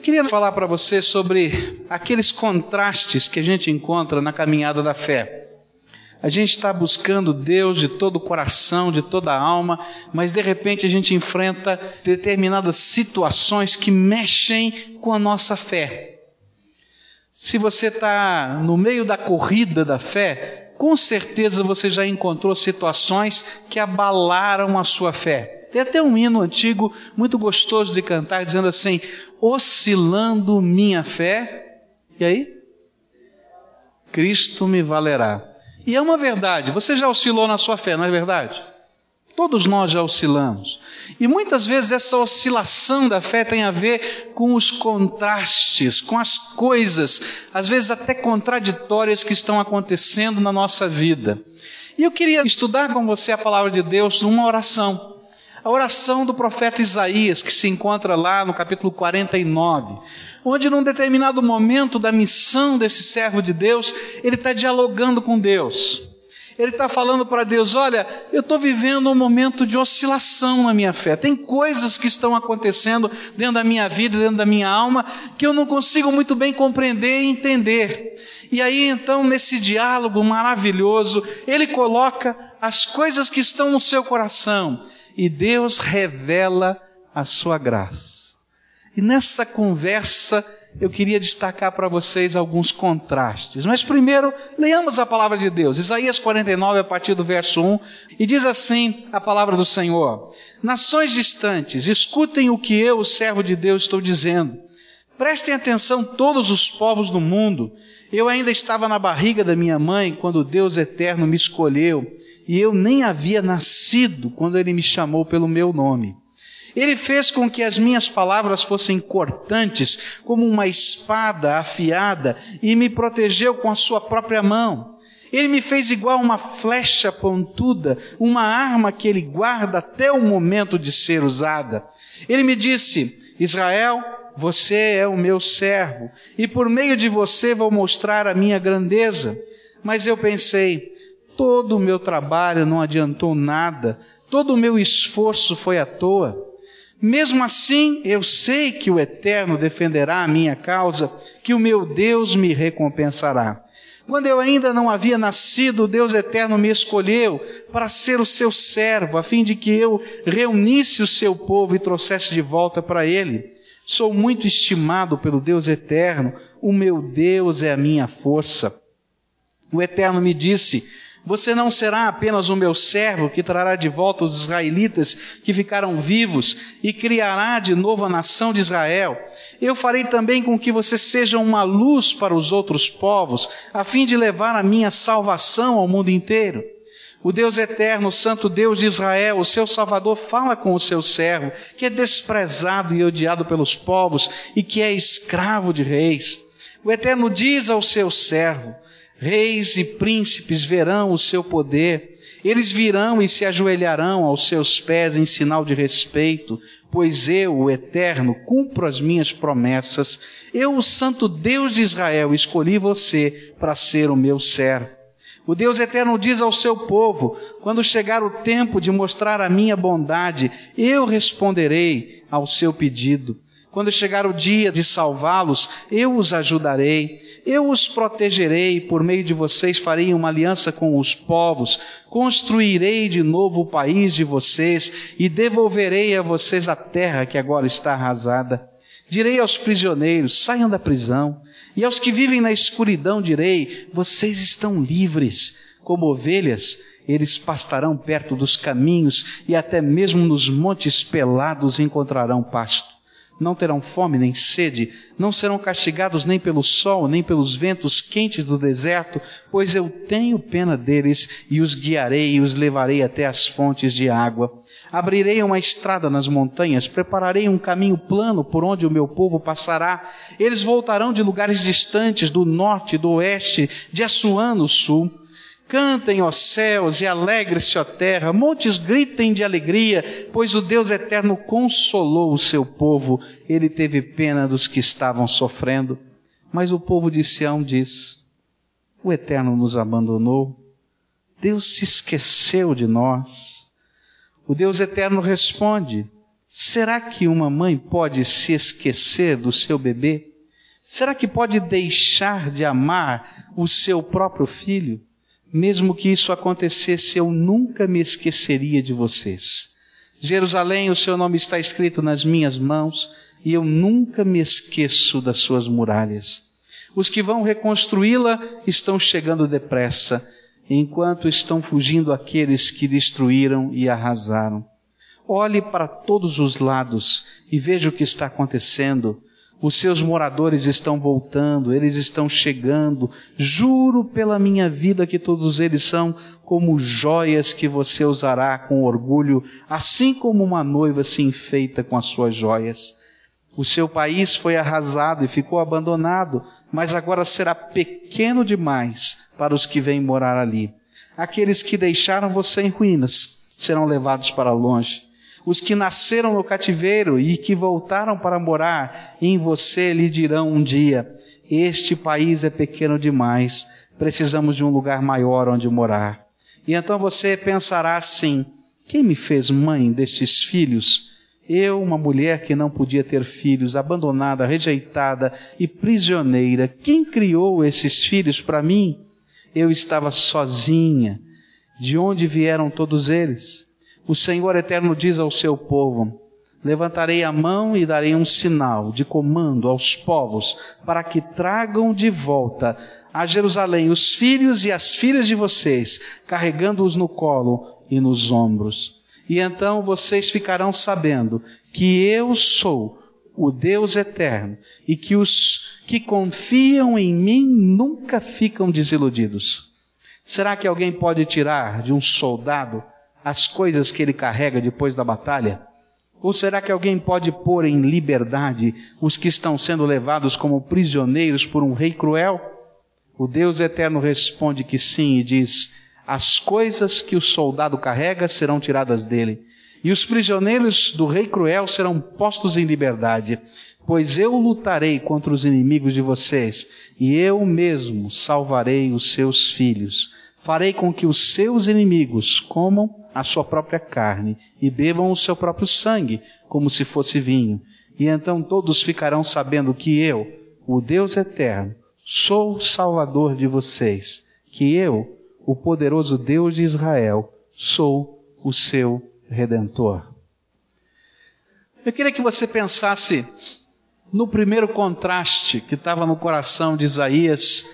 Eu queria falar para você sobre aqueles contrastes que a gente encontra na caminhada da fé. A gente está buscando Deus de todo o coração, de toda a alma, mas de repente a gente enfrenta determinadas situações que mexem com a nossa fé. Se você está no meio da corrida da fé, com certeza você já encontrou situações que abalaram a sua fé. Tem até um hino antigo muito gostoso de cantar, dizendo assim: oscilando minha fé, e aí? Cristo me valerá. E é uma verdade, você já oscilou na sua fé, não é verdade? Todos nós já oscilamos. E muitas vezes essa oscilação da fé tem a ver com os contrastes, com as coisas, às vezes até contraditórias que estão acontecendo na nossa vida. E eu queria estudar com você a palavra de Deus numa oração. A oração do profeta Isaías, que se encontra lá no capítulo 49, onde num determinado momento da missão desse servo de Deus, ele está dialogando com Deus. Ele está falando para Deus: Olha, eu estou vivendo um momento de oscilação na minha fé. Tem coisas que estão acontecendo dentro da minha vida, dentro da minha alma, que eu não consigo muito bem compreender e entender. E aí, então, nesse diálogo maravilhoso, ele coloca as coisas que estão no seu coração e Deus revela a sua graça. E nessa conversa eu queria destacar para vocês alguns contrastes. Mas primeiro, leamos a palavra de Deus. Isaías 49, a partir do verso 1, e diz assim a palavra do Senhor: Nações distantes, escutem o que eu, o servo de Deus, estou dizendo. Prestem atenção todos os povos do mundo. Eu ainda estava na barriga da minha mãe quando Deus eterno me escolheu e eu nem havia nascido quando ele me chamou pelo meu nome. Ele fez com que as minhas palavras fossem cortantes, como uma espada afiada, e me protegeu com a sua própria mão. Ele me fez igual uma flecha pontuda, uma arma que ele guarda até o momento de ser usada. Ele me disse: Israel, você é o meu servo, e por meio de você vou mostrar a minha grandeza. Mas eu pensei, todo o meu trabalho não adiantou nada, todo o meu esforço foi à toa. Mesmo assim, eu sei que o Eterno defenderá a minha causa, que o meu Deus me recompensará. Quando eu ainda não havia nascido, Deus Eterno me escolheu para ser o seu servo, a fim de que eu reunisse o seu povo e trouxesse de volta para ele. Sou muito estimado pelo Deus Eterno, o meu Deus é a minha força. O Eterno me disse: você não será apenas o meu servo que trará de volta os israelitas que ficaram vivos e criará de novo a nação de Israel. Eu farei também com que você seja uma luz para os outros povos, a fim de levar a minha salvação ao mundo inteiro. O Deus eterno, o Santo Deus de Israel, o seu Salvador, fala com o seu servo, que é desprezado e odiado pelos povos e que é escravo de reis. O Eterno diz ao seu servo: Reis e príncipes verão o seu poder, eles virão e se ajoelharão aos seus pés em sinal de respeito, pois eu, o Eterno, cumpro as minhas promessas. Eu, o Santo Deus de Israel, escolhi você para ser o meu servo. O Deus Eterno diz ao seu povo: quando chegar o tempo de mostrar a minha bondade, eu responderei ao seu pedido. Quando chegar o dia de salvá-los, eu os ajudarei, eu os protegerei, por meio de vocês farei uma aliança com os povos, construirei de novo o país de vocês e devolverei a vocês a terra que agora está arrasada. Direi aos prisioneiros: saiam da prisão, e aos que vivem na escuridão direi: vocês estão livres, como ovelhas. Eles pastarão perto dos caminhos e até mesmo nos montes pelados encontrarão pasto não terão fome nem sede, não serão castigados nem pelo sol, nem pelos ventos quentes do deserto, pois eu tenho pena deles e os guiarei e os levarei até as fontes de água. Abrirei uma estrada nas montanhas, prepararei um caminho plano por onde o meu povo passará. Eles voltarão de lugares distantes, do norte, do oeste, de Assuã no sul Cantem, ó céus, e alegre-se, ó terra, montes gritem de alegria, pois o Deus eterno consolou o seu povo, ele teve pena dos que estavam sofrendo. Mas o povo de Sião diz: O eterno nos abandonou, Deus se esqueceu de nós. O Deus eterno responde: Será que uma mãe pode se esquecer do seu bebê? Será que pode deixar de amar o seu próprio filho? Mesmo que isso acontecesse, eu nunca me esqueceria de vocês. Jerusalém, o seu nome está escrito nas minhas mãos e eu nunca me esqueço das suas muralhas. Os que vão reconstruí-la estão chegando depressa, enquanto estão fugindo aqueles que destruíram e arrasaram. Olhe para todos os lados e veja o que está acontecendo. Os seus moradores estão voltando, eles estão chegando. Juro pela minha vida que todos eles são como joias que você usará com orgulho, assim como uma noiva se enfeita com as suas joias. O seu país foi arrasado e ficou abandonado, mas agora será pequeno demais para os que vêm morar ali. Aqueles que deixaram você em ruínas serão levados para longe. Os que nasceram no cativeiro e que voltaram para morar em você lhe dirão um dia: Este país é pequeno demais, precisamos de um lugar maior onde morar. E então você pensará assim: Quem me fez mãe destes filhos? Eu, uma mulher que não podia ter filhos, abandonada, rejeitada e prisioneira, quem criou esses filhos para mim? Eu estava sozinha. De onde vieram todos eles? O Senhor eterno diz ao seu povo: Levantarei a mão e darei um sinal de comando aos povos para que tragam de volta a Jerusalém os filhos e as filhas de vocês, carregando-os no colo e nos ombros. E então vocês ficarão sabendo que eu sou o Deus eterno e que os que confiam em mim nunca ficam desiludidos. Será que alguém pode tirar de um soldado as coisas que ele carrega depois da batalha? Ou será que alguém pode pôr em liberdade os que estão sendo levados como prisioneiros por um rei cruel? O Deus eterno responde que sim e diz: As coisas que o soldado carrega serão tiradas dele, e os prisioneiros do rei cruel serão postos em liberdade, pois eu lutarei contra os inimigos de vocês, e eu mesmo salvarei os seus filhos. Farei com que os seus inimigos comam a sua própria carne e bebam o seu próprio sangue, como se fosse vinho. E então todos ficarão sabendo que eu, o Deus eterno, sou o Salvador de vocês, que eu, o poderoso Deus de Israel, sou o seu redentor. Eu queria que você pensasse no primeiro contraste que estava no coração de Isaías,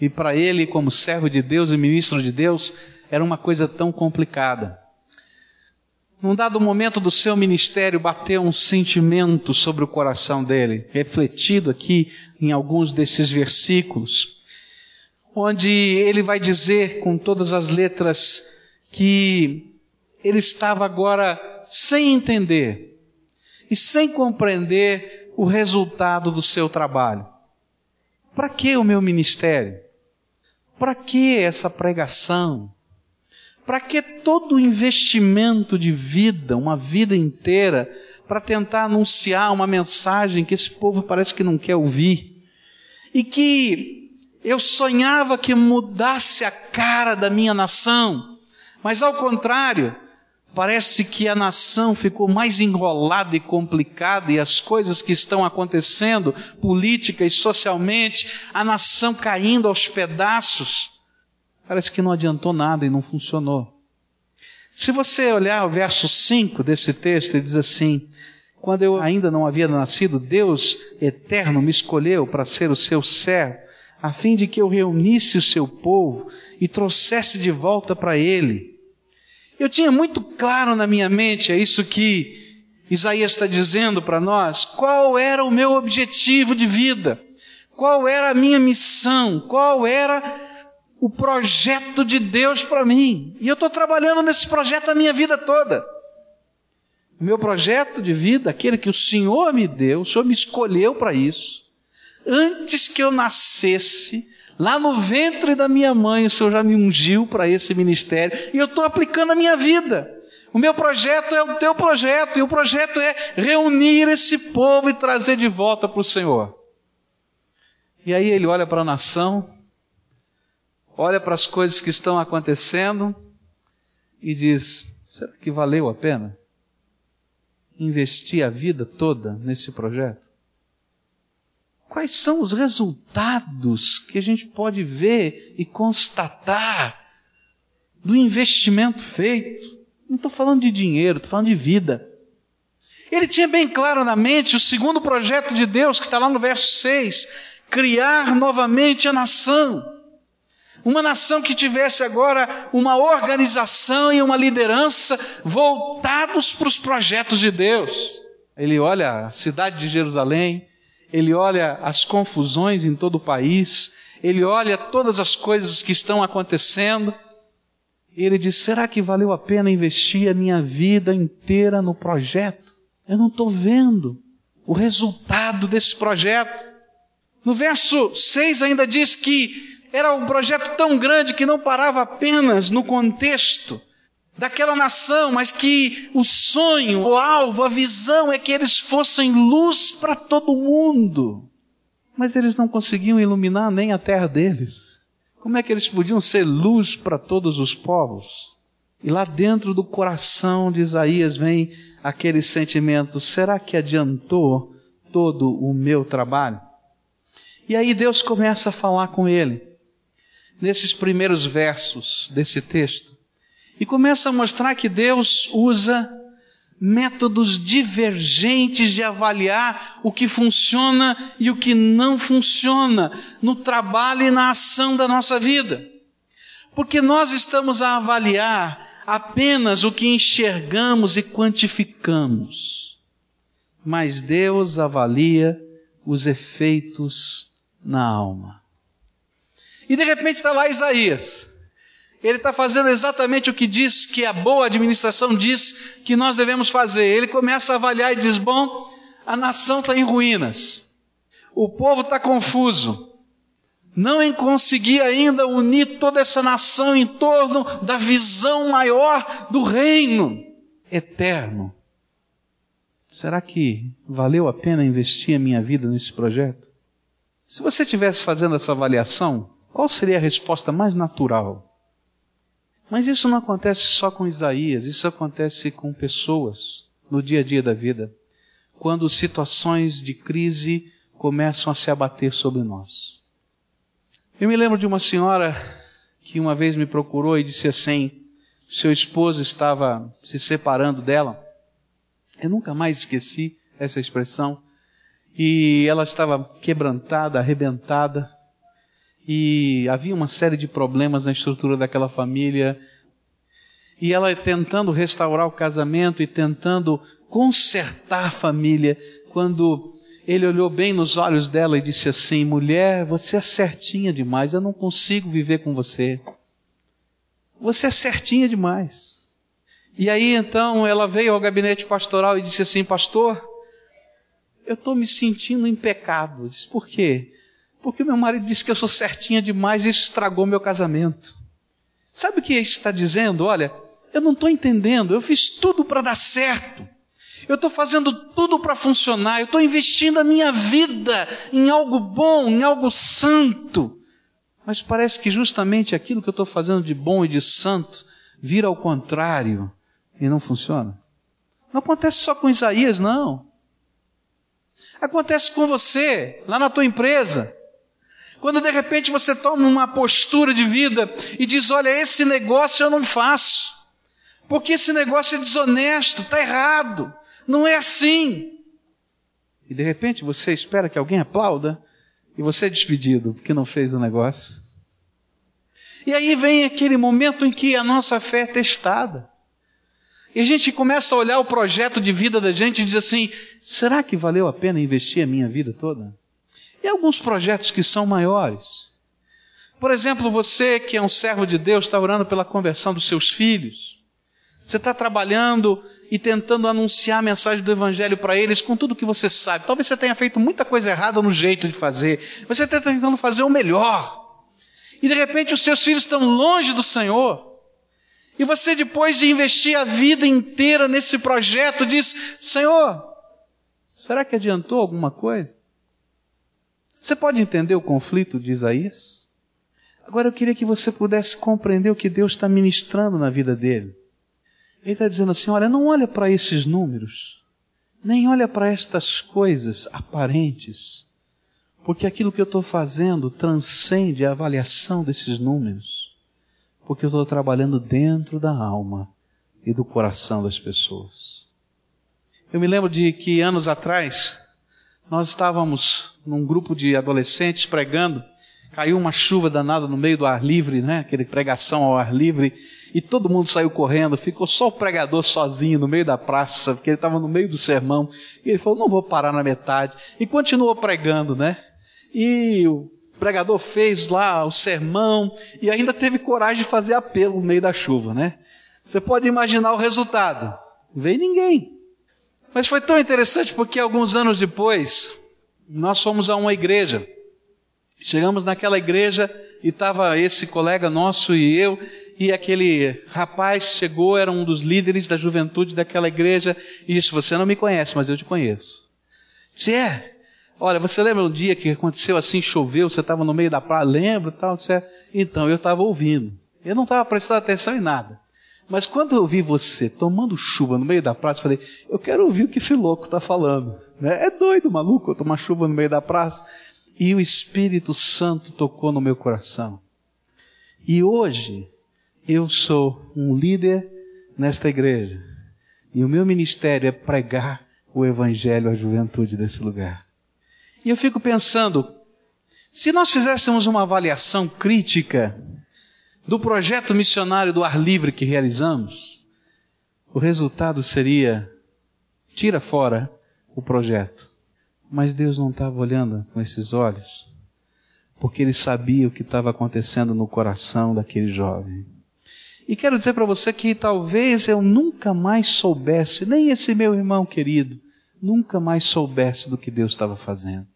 e para ele, como servo de Deus e ministro de Deus, era uma coisa tão complicada. Num dado momento do seu ministério, bateu um sentimento sobre o coração dele, refletido aqui em alguns desses versículos, onde ele vai dizer com todas as letras que ele estava agora sem entender e sem compreender o resultado do seu trabalho. Para que o meu ministério? Para que essa pregação? Para que todo o investimento de vida, uma vida inteira, para tentar anunciar uma mensagem que esse povo parece que não quer ouvir? E que eu sonhava que mudasse a cara da minha nação, mas ao contrário, parece que a nação ficou mais enrolada e complicada e as coisas que estão acontecendo, política e socialmente, a nação caindo aos pedaços. Parece que não adiantou nada e não funcionou. Se você olhar o verso 5 desse texto, ele diz assim: Quando eu ainda não havia nascido, Deus eterno me escolheu para ser o seu servo, a fim de que eu reunisse o seu povo e trouxesse de volta para ele. Eu tinha muito claro na minha mente, é isso que Isaías está dizendo para nós, qual era o meu objetivo de vida, qual era a minha missão, qual era o projeto de Deus para mim. E eu estou trabalhando nesse projeto a minha vida toda. O meu projeto de vida, aquele que o Senhor me deu, o Senhor me escolheu para isso. Antes que eu nascesse, lá no ventre da minha mãe, o Senhor já me ungiu para esse ministério. E eu estou aplicando a minha vida. O meu projeto é o teu projeto, e o projeto é reunir esse povo e trazer de volta para o Senhor. E aí ele olha para a nação, olha para as coisas que estão acontecendo e diz: será que valeu a pena? investir a vida toda nesse projeto? Quais são os resultados que a gente pode ver e constatar do investimento feito? Não estou falando de dinheiro, estou falando de vida. Ele tinha bem claro na mente o segundo projeto de Deus, que está lá no verso 6, criar novamente a nação. Uma nação que tivesse agora uma organização e uma liderança voltados para os projetos de Deus. Ele olha a cidade de Jerusalém, ele olha as confusões em todo o país, ele olha todas as coisas que estão acontecendo, e ele diz: será que valeu a pena investir a minha vida inteira no projeto? Eu não estou vendo o resultado desse projeto. No verso 6 ainda diz que era um projeto tão grande que não parava apenas no contexto daquela nação, mas que o sonho, o alvo, a visão é que eles fossem luz para todo mundo. Mas eles não conseguiam iluminar nem a terra deles. Como é que eles podiam ser luz para todos os povos? E lá dentro do coração de Isaías vem aquele sentimento: será que adiantou todo o meu trabalho? E aí Deus começa a falar com ele nesses primeiros versos desse texto e começa a mostrar que Deus usa métodos divergentes de avaliar o que funciona e o que não funciona no trabalho e na ação da nossa vida. Porque nós estamos a avaliar apenas o que enxergamos e quantificamos. Mas Deus avalia os efeitos na alma. E de repente está lá Isaías. Ele está fazendo exatamente o que diz que a boa administração diz que nós devemos fazer. Ele começa a avaliar e diz: Bom, a nação está em ruínas, o povo está confuso, não conseguir ainda unir toda essa nação em torno da visão maior do reino eterno. Será que valeu a pena investir a minha vida nesse projeto? Se você estivesse fazendo essa avaliação, qual seria a resposta mais natural? Mas isso não acontece só com Isaías, isso acontece com pessoas no dia a dia da vida, quando situações de crise começam a se abater sobre nós. Eu me lembro de uma senhora que uma vez me procurou e disse assim: seu esposo estava se separando dela. Eu nunca mais esqueci essa expressão. E ela estava quebrantada, arrebentada, e havia uma série de problemas na estrutura daquela família. E ela tentando restaurar o casamento e tentando consertar a família, quando ele olhou bem nos olhos dela e disse assim: Mulher, você é certinha demais, eu não consigo viver com você. Você é certinha demais. E aí então ela veio ao gabinete pastoral e disse assim: Pastor, eu estou me sentindo em pecado. Eu disse: Por quê? Porque meu marido disse que eu sou certinha demais e isso estragou meu casamento. Sabe o que isso está dizendo? Olha, eu não estou entendendo, eu fiz tudo para dar certo. Eu estou fazendo tudo para funcionar, eu estou investindo a minha vida em algo bom, em algo santo. Mas parece que justamente aquilo que eu estou fazendo de bom e de santo vira ao contrário e não funciona. Não acontece só com Isaías, não. Acontece com você, lá na tua empresa. Quando de repente você toma uma postura de vida e diz: Olha, esse negócio eu não faço, porque esse negócio é desonesto, está errado, não é assim. E de repente você espera que alguém aplauda e você é despedido porque não fez o negócio. E aí vem aquele momento em que a nossa fé é testada. E a gente começa a olhar o projeto de vida da gente e diz assim: será que valeu a pena investir a minha vida toda? E alguns projetos que são maiores. Por exemplo, você que é um servo de Deus, está orando pela conversão dos seus filhos. Você está trabalhando e tentando anunciar a mensagem do Evangelho para eles com tudo que você sabe. Talvez você tenha feito muita coisa errada no jeito de fazer. Você está tentando fazer o melhor. E de repente os seus filhos estão longe do Senhor. E você, depois de investir a vida inteira nesse projeto, diz: Senhor, será que adiantou alguma coisa? Você pode entender o conflito de Isaías? Agora eu queria que você pudesse compreender o que Deus está ministrando na vida dele. Ele está dizendo assim: olha, não olha para esses números. Nem olha para estas coisas aparentes, porque aquilo que eu estou fazendo transcende a avaliação desses números, porque eu estou trabalhando dentro da alma e do coração das pessoas. Eu me lembro de que anos atrás, nós estávamos num grupo de adolescentes pregando, caiu uma chuva danada no meio do ar livre, né? Aquele pregação ao ar livre, e todo mundo saiu correndo, ficou só o pregador sozinho no meio da praça, porque ele estava no meio do sermão, e ele falou: "Não vou parar na metade", e continuou pregando, né? E o pregador fez lá o sermão e ainda teve coragem de fazer apelo no meio da chuva, né? Você pode imaginar o resultado. Não veio ninguém. Mas foi tão interessante porque alguns anos depois, nós fomos a uma igreja. Chegamos naquela igreja e estava esse colega nosso e eu, e aquele rapaz chegou, era um dos líderes da juventude daquela igreja, e disse: Você não me conhece, mas eu te conheço. Disse: É. Olha, você lembra um dia que aconteceu assim, choveu, você estava no meio da praia, lembra tal? Disse, é. Então, eu estava ouvindo. Eu não estava prestando atenção em nada. Mas quando eu vi você tomando chuva no meio da praça, eu falei, eu quero ouvir o que esse louco está falando. Né? É doido, maluco, eu tomar chuva no meio da praça. E o Espírito Santo tocou no meu coração. E hoje, eu sou um líder nesta igreja. E o meu ministério é pregar o Evangelho à juventude desse lugar. E eu fico pensando, se nós fizéssemos uma avaliação crítica do projeto missionário do ar livre que realizamos, o resultado seria: tira fora o projeto. Mas Deus não estava olhando com esses olhos, porque Ele sabia o que estava acontecendo no coração daquele jovem. E quero dizer para você que talvez eu nunca mais soubesse, nem esse meu irmão querido, nunca mais soubesse do que Deus estava fazendo.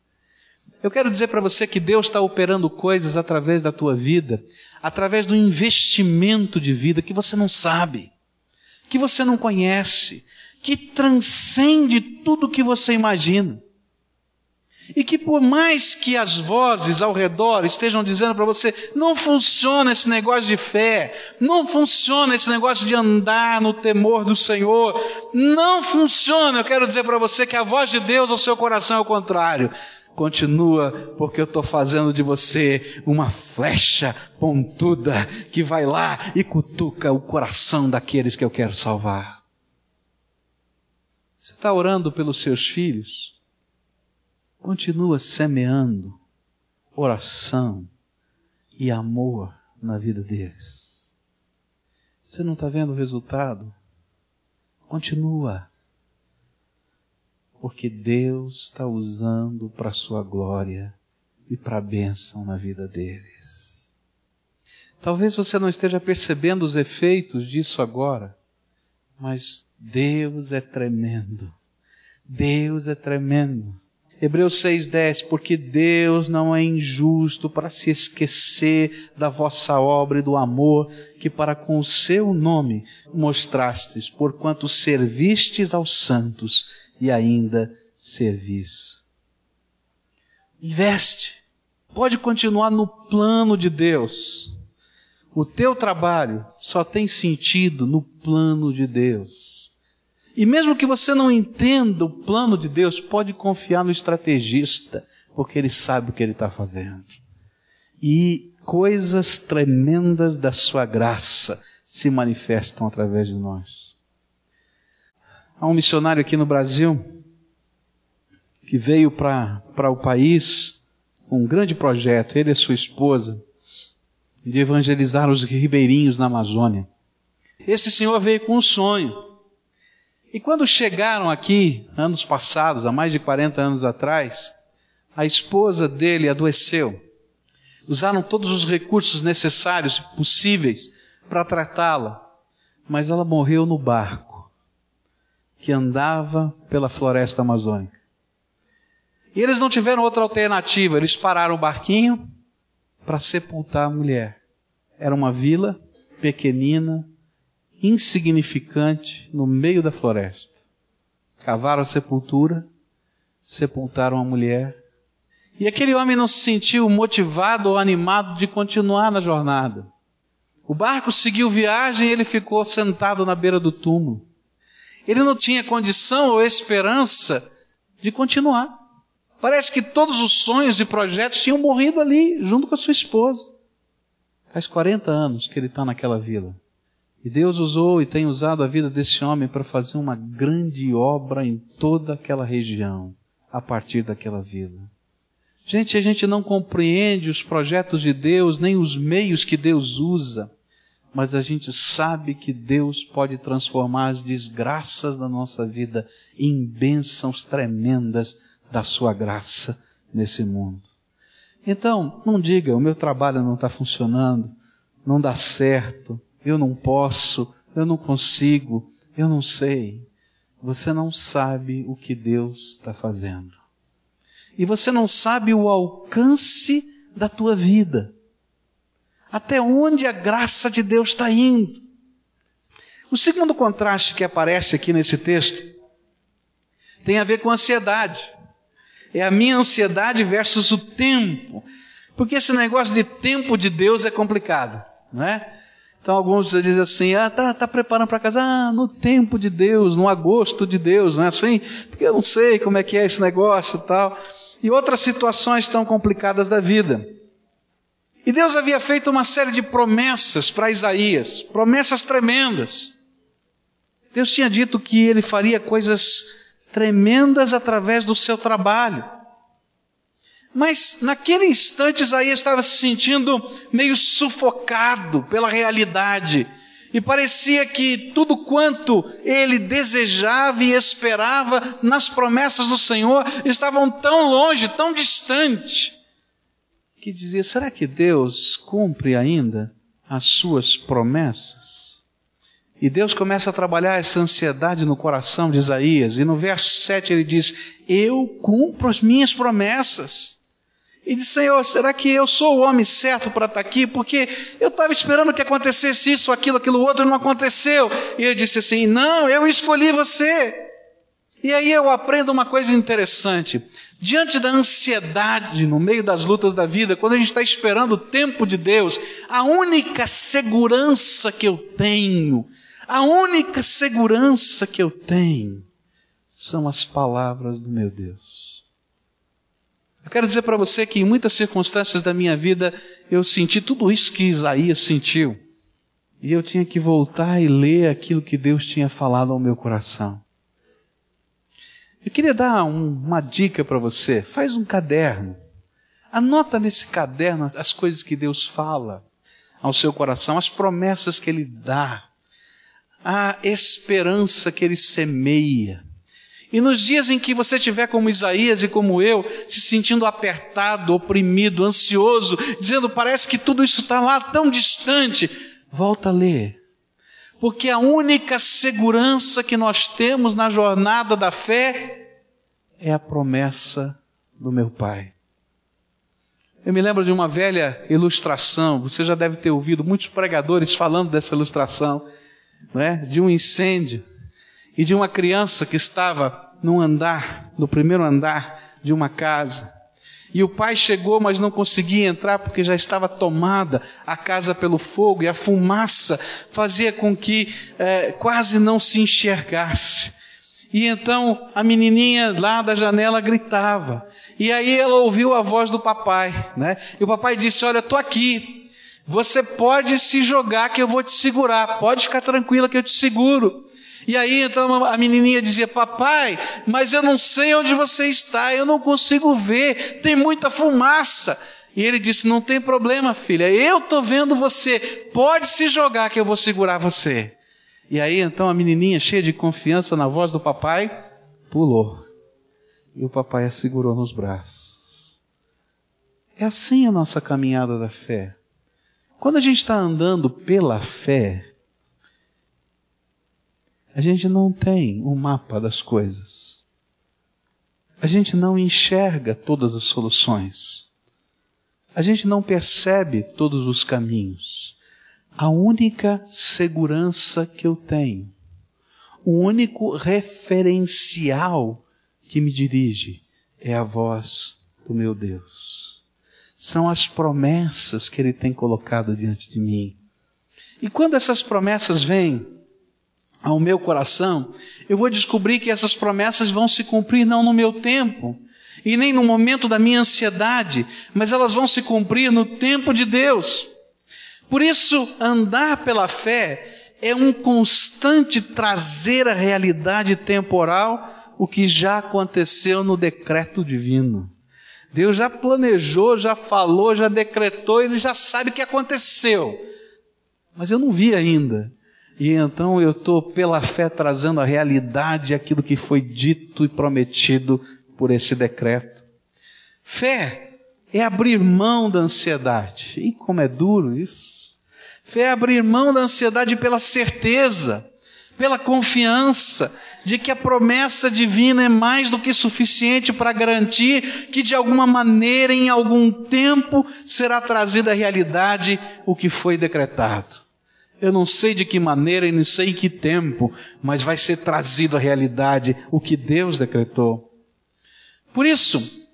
Eu quero dizer para você que Deus está operando coisas através da tua vida, através do investimento de vida que você não sabe, que você não conhece, que transcende tudo que você imagina. E que por mais que as vozes ao redor estejam dizendo para você, não funciona esse negócio de fé, não funciona esse negócio de andar no temor do Senhor, não funciona, eu quero dizer para você que a voz de Deus ao seu coração é o contrário continua, porque eu estou fazendo de você uma flecha pontuda que vai lá e cutuca o coração daqueles que eu quero salvar. Você está orando pelos seus filhos? Continua semeando oração e amor na vida deles. Você não está vendo o resultado? Continua porque Deus está usando para a sua glória e para a bênção na vida deles. Talvez você não esteja percebendo os efeitos disso agora, mas Deus é tremendo. Deus é tremendo. Hebreus 6,10, porque Deus não é injusto para se esquecer da vossa obra e do amor que para com o seu nome mostrastes, porquanto servistes aos santos e ainda servis. Investe. Pode continuar no plano de Deus. O teu trabalho só tem sentido no plano de Deus. E mesmo que você não entenda o plano de Deus, pode confiar no estrategista, porque ele sabe o que ele está fazendo. E coisas tremendas da sua graça se manifestam através de nós. Há um missionário aqui no Brasil que veio para o país com um grande projeto, ele e sua esposa, de evangelizar os ribeirinhos na Amazônia. Esse senhor veio com um sonho. E quando chegaram aqui, anos passados, há mais de 40 anos atrás, a esposa dele adoeceu. Usaram todos os recursos necessários e possíveis para tratá-la, mas ela morreu no barco que andava pela floresta amazônica. E eles não tiveram outra alternativa, eles pararam o barquinho para sepultar a mulher. Era uma vila pequenina, insignificante, no meio da floresta. Cavaram a sepultura, sepultaram a mulher. E aquele homem não se sentiu motivado ou animado de continuar na jornada. O barco seguiu viagem e ele ficou sentado na beira do túmulo. Ele não tinha condição ou esperança de continuar. Parece que todos os sonhos e projetos tinham morrido ali, junto com a sua esposa. Faz 40 anos que ele está naquela vila. E Deus usou e tem usado a vida desse homem para fazer uma grande obra em toda aquela região, a partir daquela vila. Gente, a gente não compreende os projetos de Deus, nem os meios que Deus usa, mas a gente sabe que Deus pode transformar as desgraças da nossa vida em bênçãos tremendas da sua graça nesse mundo. Então, não diga, o meu trabalho não está funcionando, não dá certo, eu não posso, eu não consigo, eu não sei. Você não sabe o que Deus está fazendo. E você não sabe o alcance da tua vida. Até onde a graça de Deus está indo. O segundo contraste que aparece aqui nesse texto tem a ver com ansiedade. É a minha ansiedade versus o tempo. Porque esse negócio de tempo de Deus é complicado, não é? Então alguns dizem assim, ah, tá, tá preparando para casar, ah, no tempo de Deus, no agosto de Deus, não é assim? Porque eu não sei como é que é esse negócio e tal. E outras situações tão complicadas da vida. E Deus havia feito uma série de promessas para Isaías, promessas tremendas. Deus tinha dito que ele faria coisas tremendas através do seu trabalho. Mas naquele instante Isaías estava se sentindo meio sufocado pela realidade. E parecia que tudo quanto ele desejava e esperava nas promessas do Senhor estavam tão longe, tão distante, que dizia: será que Deus cumpre ainda as suas promessas? E Deus começa a trabalhar essa ansiedade no coração de Isaías, e no verso 7 ele diz: Eu cumpro as minhas promessas. E disse, Senhor, será que eu sou o homem certo para estar aqui? Porque eu estava esperando que acontecesse isso, aquilo, aquilo outro, e não aconteceu. E eu disse assim: Não, eu escolhi você. E aí eu aprendo uma coisa interessante. Diante da ansiedade, no meio das lutas da vida, quando a gente está esperando o tempo de Deus, a única segurança que eu tenho, a única segurança que eu tenho, são as palavras do meu Deus. Eu quero dizer para você que em muitas circunstâncias da minha vida eu senti tudo isso que Isaías sentiu. E eu tinha que voltar e ler aquilo que Deus tinha falado ao meu coração. Eu queria dar um, uma dica para você. Faz um caderno. Anota nesse caderno as coisas que Deus fala ao seu coração, as promessas que Ele dá, a esperança que Ele semeia. E nos dias em que você estiver como Isaías e como eu, se sentindo apertado, oprimido, ansioso, dizendo parece que tudo isso está lá tão distante, volta a ler. Porque a única segurança que nós temos na jornada da fé é a promessa do meu Pai. Eu me lembro de uma velha ilustração, você já deve ter ouvido muitos pregadores falando dessa ilustração, não é? de um incêndio e de uma criança que estava no andar, no primeiro andar de uma casa. E o pai chegou, mas não conseguia entrar porque já estava tomada a casa pelo fogo e a fumaça fazia com que é, quase não se enxergasse. E então a menininha lá da janela gritava. E aí ela ouviu a voz do papai, né? E o papai disse: Olha, estou aqui. Você pode se jogar que eu vou te segurar. Pode ficar tranquila que eu te seguro. E aí então a menininha dizia: Papai, mas eu não sei onde você está, eu não consigo ver, tem muita fumaça. E ele disse: Não tem problema, filha, eu estou vendo você, pode se jogar que eu vou segurar você. E aí então a menininha, cheia de confiança na voz do papai, pulou. E o papai a segurou nos braços. É assim a nossa caminhada da fé. Quando a gente está andando pela fé, a gente não tem um mapa das coisas. A gente não enxerga todas as soluções. A gente não percebe todos os caminhos. A única segurança que eu tenho, o único referencial que me dirige é a voz do meu Deus. São as promessas que Ele tem colocado diante de mim. E quando essas promessas vêm, ao meu coração, eu vou descobrir que essas promessas vão se cumprir não no meu tempo, e nem no momento da minha ansiedade, mas elas vão se cumprir no tempo de Deus. Por isso, andar pela fé é um constante trazer à realidade temporal o que já aconteceu no decreto divino. Deus já planejou, já falou, já decretou, ele já sabe o que aconteceu. Mas eu não vi ainda. E então eu estou, pela fé, trazendo a realidade aquilo que foi dito e prometido por esse decreto. Fé é abrir mão da ansiedade. E como é duro isso. Fé é abrir mão da ansiedade pela certeza, pela confiança de que a promessa divina é mais do que suficiente para garantir que de alguma maneira, em algum tempo, será trazida à realidade o que foi decretado. Eu não sei de que maneira e não sei em que tempo, mas vai ser trazido à realidade o que Deus decretou. Por isso,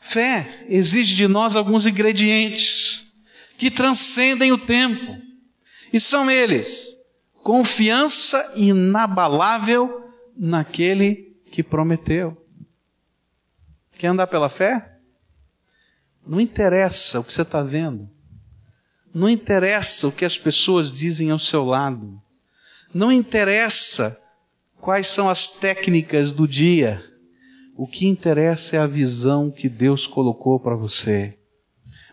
fé exige de nós alguns ingredientes que transcendem o tempo. E são eles: confiança inabalável naquele que prometeu. Quer andar pela fé? Não interessa o que você está vendo. Não interessa o que as pessoas dizem ao seu lado. Não interessa quais são as técnicas do dia. O que interessa é a visão que Deus colocou para você.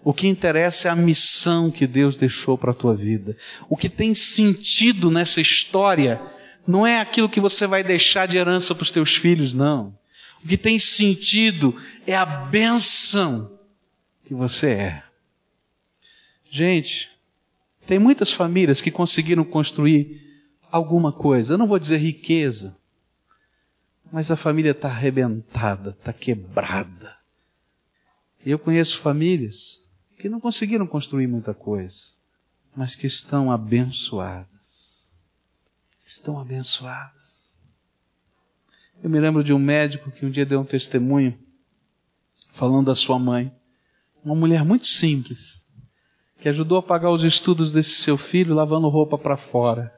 O que interessa é a missão que Deus deixou para a tua vida. O que tem sentido nessa história não é aquilo que você vai deixar de herança para os teus filhos, não. O que tem sentido é a benção que você é. Gente, tem muitas famílias que conseguiram construir alguma coisa. Eu não vou dizer riqueza, mas a família está arrebentada, está quebrada. E eu conheço famílias que não conseguiram construir muita coisa, mas que estão abençoadas. Estão abençoadas. Eu me lembro de um médico que um dia deu um testemunho falando da sua mãe. Uma mulher muito simples, que ajudou a pagar os estudos desse seu filho lavando roupa para fora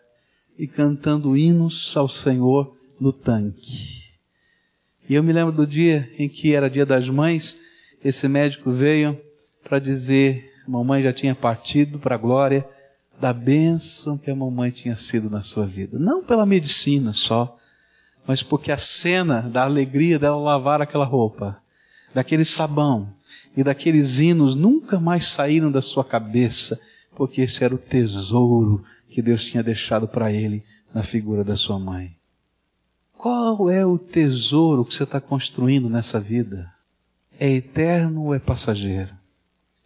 e cantando hinos ao Senhor no tanque. E eu me lembro do dia em que era dia das mães, esse médico veio para dizer, mamãe já tinha partido para a glória, da bênção que a mamãe tinha sido na sua vida. Não pela medicina só, mas porque a cena da alegria dela lavar aquela roupa, daquele sabão, e daqueles hinos nunca mais saíram da sua cabeça, porque esse era o tesouro que Deus tinha deixado para ele na figura da sua mãe. Qual é o tesouro que você está construindo nessa vida? É eterno ou é passageiro?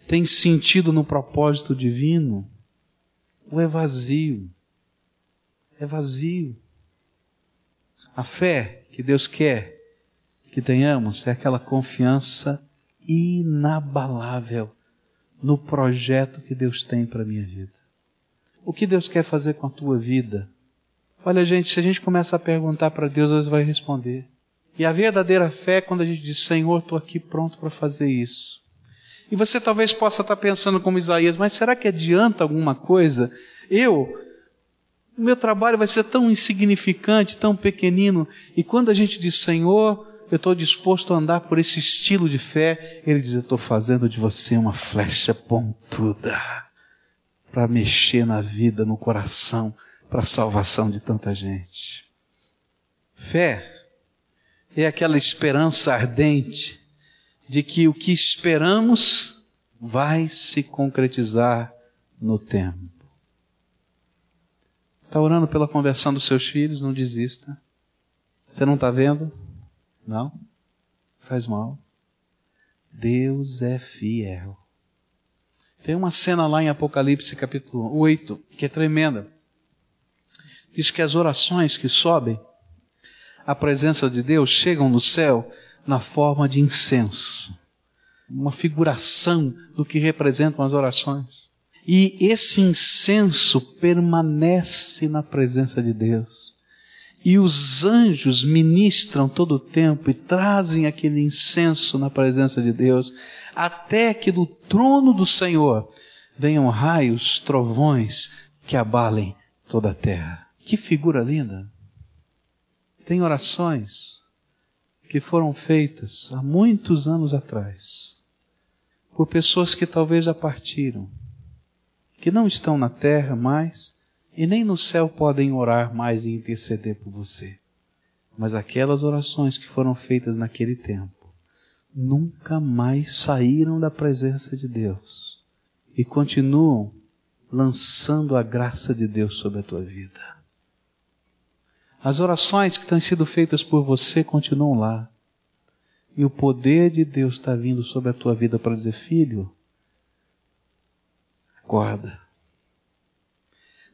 Tem sentido no propósito divino? Ou é vazio? É vazio. A fé que Deus quer que tenhamos é aquela confiança inabalável no projeto que Deus tem para a minha vida. O que Deus quer fazer com a tua vida? Olha, gente, se a gente começa a perguntar para Deus, Deus vai responder. E a verdadeira fé é quando a gente diz, Senhor, estou aqui pronto para fazer isso. E você talvez possa estar pensando como Isaías, mas será que adianta alguma coisa? Eu, o meu trabalho vai ser tão insignificante, tão pequenino, e quando a gente diz, Senhor, eu estou disposto a andar por esse estilo de fé. Ele diz: Eu estou fazendo de você uma flecha pontuda para mexer na vida, no coração, para a salvação de tanta gente. Fé é aquela esperança ardente de que o que esperamos vai se concretizar no tempo. Está orando pela conversão dos seus filhos? Não desista. Você não está vendo? Não? Faz mal. Deus é fiel. Tem uma cena lá em Apocalipse capítulo 8 que é tremenda. Diz que as orações que sobem à presença de Deus chegam no céu na forma de incenso. Uma figuração do que representam as orações. E esse incenso permanece na presença de Deus. E os anjos ministram todo o tempo e trazem aquele incenso na presença de Deus, até que do trono do Senhor venham raios, trovões que abalem toda a terra. Que figura linda! Tem orações que foram feitas há muitos anos atrás por pessoas que talvez já partiram, que não estão na terra mais e nem no céu podem orar mais e interceder por você. Mas aquelas orações que foram feitas naquele tempo nunca mais saíram da presença de Deus e continuam lançando a graça de Deus sobre a tua vida. As orações que têm sido feitas por você continuam lá. E o poder de Deus está vindo sobre a tua vida para dizer: Filho, acorda.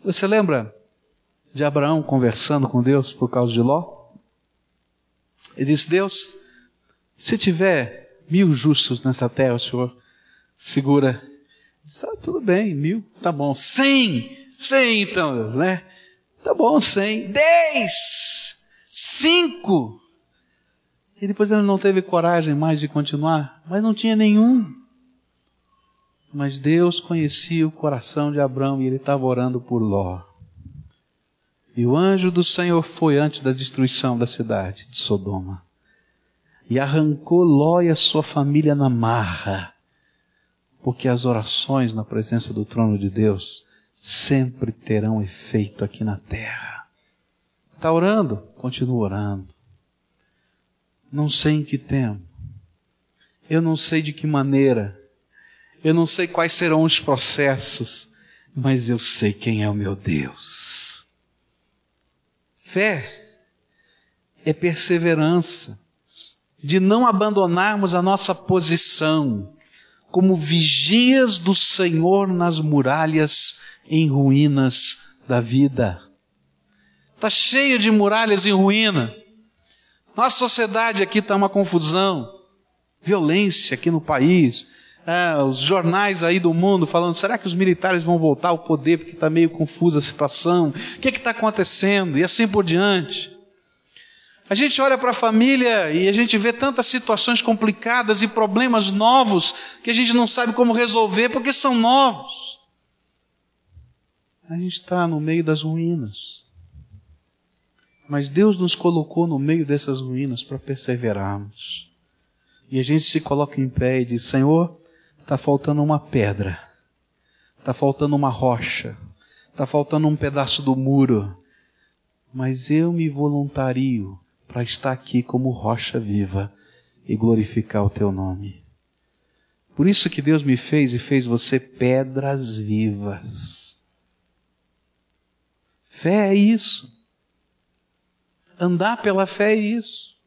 Você lembra de Abraão conversando com Deus por causa de Ló? Ele disse: Deus, se tiver mil justos nessa terra, o Senhor segura. Disse, ah, tudo bem, mil, tá bom. Cem, cem então, Deus, né? Tá bom, cem. Dez! Cinco! E depois ele não teve coragem mais de continuar, mas não tinha nenhum. Mas Deus conhecia o coração de Abraão e ele estava orando por Ló. E o anjo do Senhor foi antes da destruição da cidade de Sodoma e arrancou Ló e a sua família na marra, porque as orações na presença do trono de Deus sempre terão efeito aqui na terra. Está orando? Continua orando. Não sei em que tempo. Eu não sei de que maneira. Eu não sei quais serão os processos. Mas eu sei quem é o meu Deus. Fé é perseverança de não abandonarmos a nossa posição como vigias do Senhor nas muralhas em ruínas da vida. Está cheio de muralhas em ruína. Nossa sociedade aqui está uma confusão, violência aqui no país. É, os jornais aí do mundo falando: será que os militares vão voltar ao poder porque está meio confusa a situação? O que é está acontecendo? E assim por diante. A gente olha para a família e a gente vê tantas situações complicadas e problemas novos que a gente não sabe como resolver porque são novos. A gente está no meio das ruínas. Mas Deus nos colocou no meio dessas ruínas para perseverarmos. E a gente se coloca em pé e diz: Senhor, está faltando uma pedra, está faltando uma rocha, está faltando um pedaço do muro, mas eu me voluntario para estar aqui como rocha viva e glorificar o teu nome. Por isso que Deus me fez e fez você pedras vivas. Fé é isso. Andar pela fé é isso.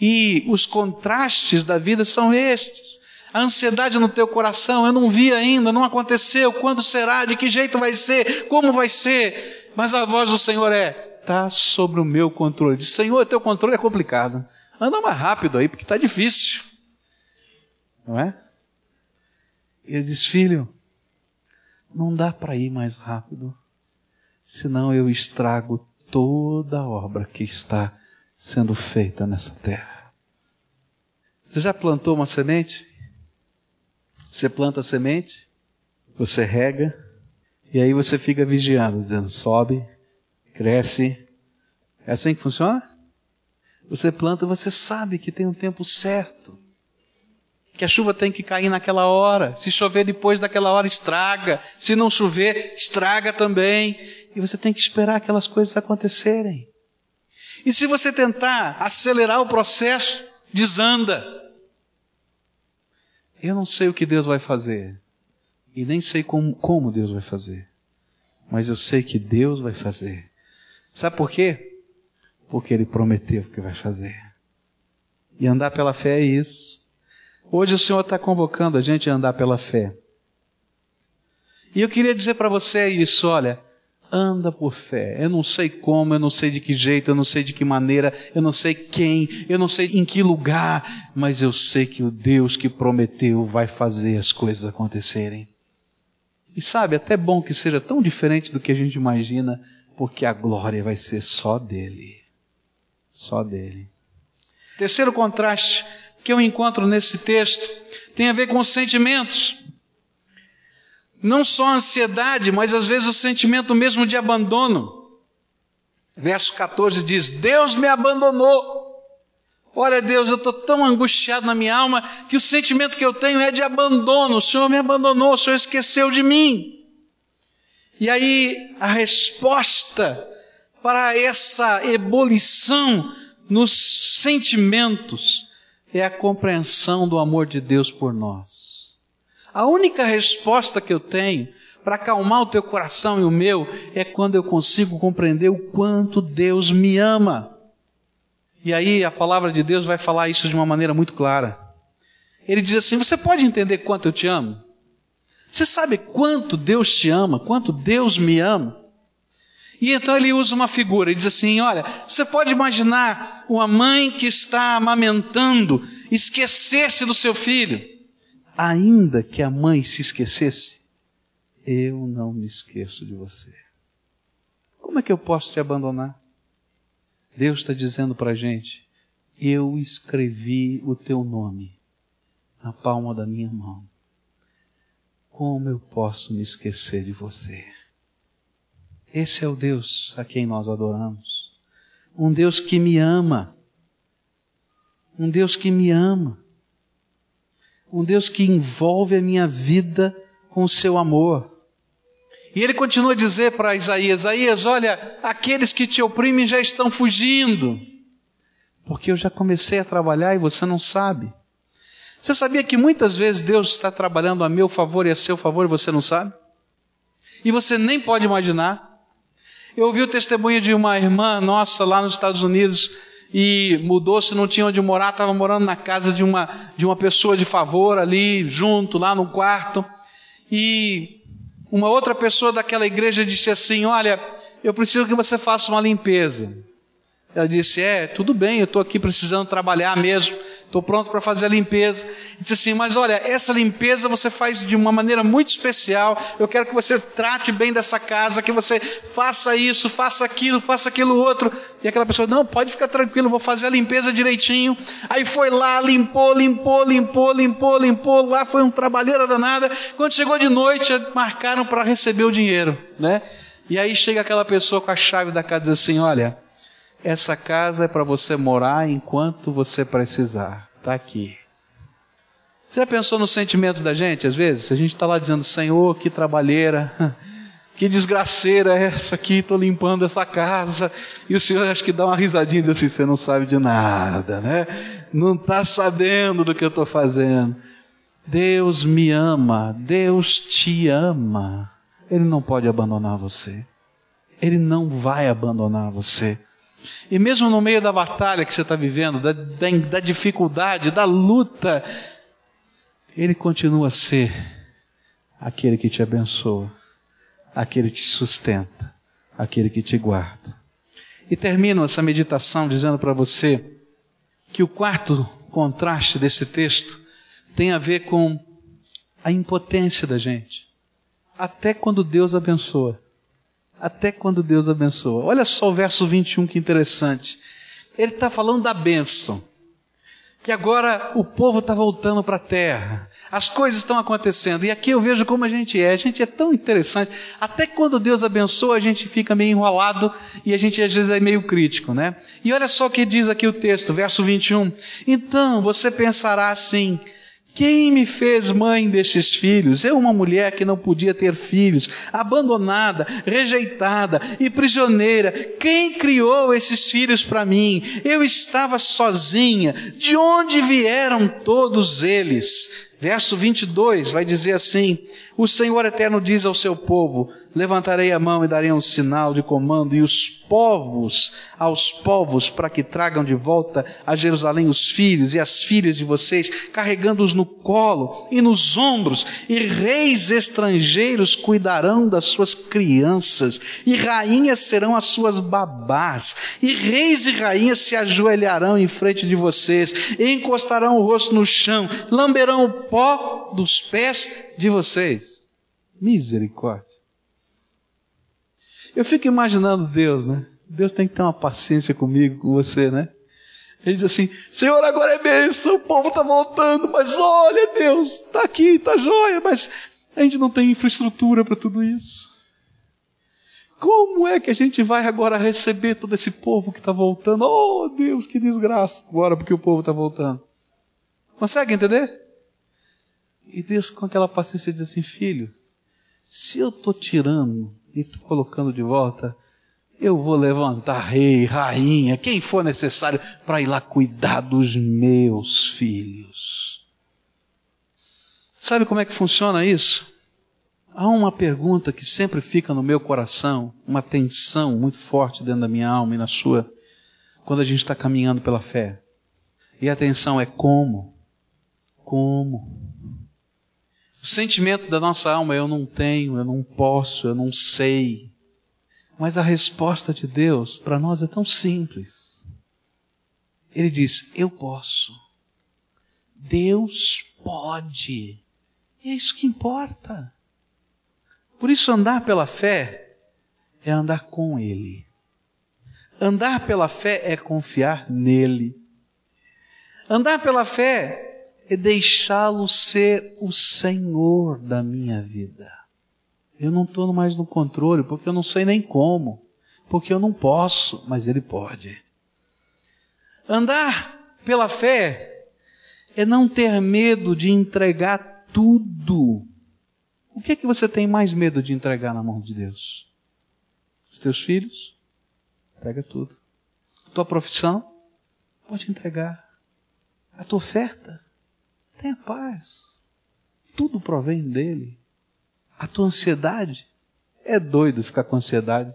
E os contrastes da vida são estes. A ansiedade no teu coração, eu não vi ainda, não aconteceu, quando será, de que jeito vai ser, como vai ser. Mas a voz do Senhor é: está sobre o meu controle. Diz, Senhor, teu controle é complicado. Anda mais rápido aí, porque está difícil. Não é? Ele diz, filho, não dá para ir mais rápido, senão eu estrago toda a obra que está sendo feita nessa terra. Você já plantou uma semente? Você planta a semente, você rega, e aí você fica vigiando, dizendo: sobe, cresce. É assim que funciona? Você planta, você sabe que tem um tempo certo. Que a chuva tem que cair naquela hora. Se chover depois daquela hora, estraga. Se não chover, estraga também. E você tem que esperar aquelas coisas acontecerem. E se você tentar acelerar o processo, desanda. Eu não sei o que Deus vai fazer. E nem sei como, como Deus vai fazer. Mas eu sei que Deus vai fazer. Sabe por quê? Porque Ele prometeu que vai fazer. E andar pela fé é isso. Hoje o Senhor está convocando a gente a andar pela fé. E eu queria dizer para você isso, olha, anda por fé. Eu não sei como, eu não sei de que jeito, eu não sei de que maneira, eu não sei quem, eu não sei em que lugar, mas eu sei que o Deus que prometeu vai fazer as coisas acontecerem. E sabe, até bom que seja tão diferente do que a gente imagina, porque a glória vai ser só dele. Só dele. Terceiro contraste que eu encontro nesse texto tem a ver com os sentimentos. Não só a ansiedade, mas às vezes o sentimento mesmo de abandono. Verso 14 diz: Deus me abandonou. Olha, Deus, eu estou tão angustiado na minha alma que o sentimento que eu tenho é de abandono. O Senhor me abandonou, o Senhor esqueceu de mim. E aí, a resposta para essa ebulição nos sentimentos é a compreensão do amor de Deus por nós. A única resposta que eu tenho para acalmar o teu coração e o meu é quando eu consigo compreender o quanto Deus me ama. E aí a palavra de Deus vai falar isso de uma maneira muito clara. Ele diz assim: Você pode entender quanto eu te amo? Você sabe quanto Deus te ama, quanto Deus me ama? E então ele usa uma figura e diz assim: Olha, você pode imaginar uma mãe que está amamentando esquecer-se do seu filho, ainda que a mãe se esquecesse, eu não me esqueço de você. Como é que eu posso te abandonar? Deus está dizendo para a gente: eu escrevi o teu nome na palma da minha mão. Como eu posso me esquecer de você? Esse é o Deus a quem nós adoramos. Um Deus que me ama. Um Deus que me ama. Um Deus que envolve a minha vida com o seu amor. E ele continua a dizer para Isaías: Isaías, olha, aqueles que te oprimem já estão fugindo, porque eu já comecei a trabalhar e você não sabe. Você sabia que muitas vezes Deus está trabalhando a meu favor e a seu favor e você não sabe? E você nem pode imaginar. Eu ouvi o testemunho de uma irmã nossa lá nos Estados Unidos e mudou-se, não tinha onde morar, estava morando na casa de uma, de uma pessoa de favor ali, junto, lá no quarto. E uma outra pessoa daquela igreja disse assim: Olha, eu preciso que você faça uma limpeza. Ela disse: É, tudo bem, eu estou aqui precisando trabalhar mesmo, estou pronto para fazer a limpeza. E disse assim: Mas olha, essa limpeza você faz de uma maneira muito especial. Eu quero que você trate bem dessa casa, que você faça isso, faça aquilo, faça aquilo outro. E aquela pessoa: Não, pode ficar tranquilo, vou fazer a limpeza direitinho. Aí foi lá, limpou, limpou, limpou, limpou, limpou. Lá foi um trabalheira danada. Quando chegou de noite, marcaram para receber o dinheiro, né? E aí chega aquela pessoa com a chave da casa e diz assim: Olha essa casa é para você morar enquanto você precisar. Está aqui. Você já pensou nos sentimentos da gente, às vezes? A gente está lá dizendo, Senhor, que trabalheira, que desgraceira é essa aqui, estou limpando essa casa. E o Senhor acho que dá uma risadinha e diz assim, você não sabe de nada, né? Não está sabendo do que eu estou fazendo. Deus me ama, Deus te ama. Ele não pode abandonar você. Ele não vai abandonar você. E mesmo no meio da batalha que você está vivendo, da, da, da dificuldade, da luta, Ele continua a ser aquele que te abençoa, aquele que te sustenta, aquele que te guarda. E termino essa meditação dizendo para você que o quarto contraste desse texto tem a ver com a impotência da gente. Até quando Deus abençoa até quando Deus abençoa. Olha só o verso 21 que interessante. Ele está falando da bênção. Que agora o povo está voltando para a terra. As coisas estão acontecendo. E aqui eu vejo como a gente é. A gente é tão interessante. Até quando Deus abençoa, a gente fica meio enrolado e a gente às vezes é meio crítico, né? E olha só o que diz aqui o texto, verso 21. Então você pensará assim: quem me fez mãe destes filhos? Eu, uma mulher que não podia ter filhos, abandonada, rejeitada e prisioneira. Quem criou esses filhos para mim? Eu estava sozinha. De onde vieram todos eles? Verso 22 vai dizer assim: O Senhor eterno diz ao seu povo: Levantarei a mão e darei um sinal de comando, e os povos, aos povos, para que tragam de volta a Jerusalém os filhos e as filhas de vocês, carregando-os no colo e nos ombros, e reis estrangeiros cuidarão das suas crianças, e rainhas serão as suas babás, e reis e rainhas se ajoelharão em frente de vocês, e encostarão o rosto no chão, lamberão o pó dos pés de vocês. Misericórdia. Eu fico imaginando Deus, né? Deus tem que ter uma paciência comigo, com você, né? Ele diz assim: Senhor, agora é bênção, o povo está voltando, mas olha, Deus, está aqui, está jóia, mas a gente não tem infraestrutura para tudo isso. Como é que a gente vai agora receber todo esse povo que está voltando? Oh Deus, que desgraça agora porque o povo está voltando. Consegue entender? E Deus com aquela paciência diz assim, filho, se eu estou tirando e estou colocando de volta, eu vou levantar rei, rainha, quem for necessário para ir lá cuidar dos meus filhos. Sabe como é que funciona isso? Há uma pergunta que sempre fica no meu coração, uma tensão muito forte dentro da minha alma e na sua, quando a gente está caminhando pela fé. E a tensão é como? Como? O sentimento da nossa alma eu não tenho, eu não posso, eu não sei. Mas a resposta de Deus para nós é tão simples. Ele diz: Eu posso. Deus pode. E é isso que importa. Por isso, andar pela fé é andar com Ele. Andar pela fé é confiar nele. Andar pela fé é deixá-lo ser o Senhor da minha vida. Eu não estou mais no controle, porque eu não sei nem como, porque eu não posso, mas Ele pode. Andar pela fé é não ter medo de entregar tudo o que é que você tem mais medo de entregar na mão de Deus? Os teus filhos? Entrega tudo. A tua profissão? Pode entregar. A tua oferta? Tenha paz. Tudo provém dele. A tua ansiedade? É doido ficar com ansiedade.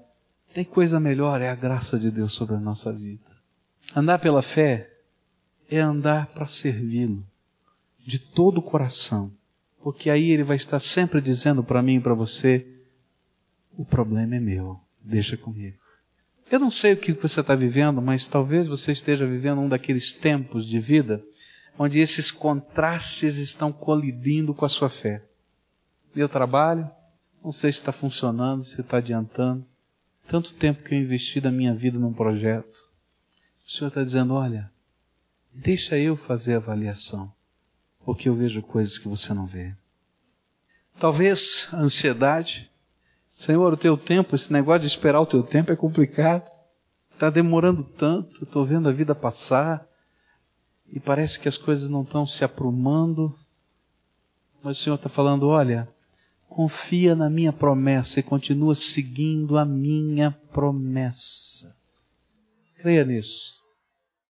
Tem coisa melhor, é a graça de Deus sobre a nossa vida. Andar pela fé é andar para servi-lo de todo o coração porque aí ele vai estar sempre dizendo para mim e para você: o problema é meu, deixa comigo. Eu não sei o que você está vivendo, mas talvez você esteja vivendo um daqueles tempos de vida onde esses contrastes estão colidindo com a sua fé. Meu trabalho, não sei se está funcionando, se está adiantando. Tanto tempo que eu investi da minha vida num projeto. O Senhor está dizendo: olha, deixa eu fazer a avaliação porque eu vejo coisas que você não vê. Talvez a ansiedade. Senhor, o teu tempo, esse negócio de esperar o teu tempo é complicado. Está demorando tanto, estou vendo a vida passar e parece que as coisas não estão se aprumando. Mas o Senhor está falando: olha, confia na minha promessa e continua seguindo a minha promessa. Creia nisso.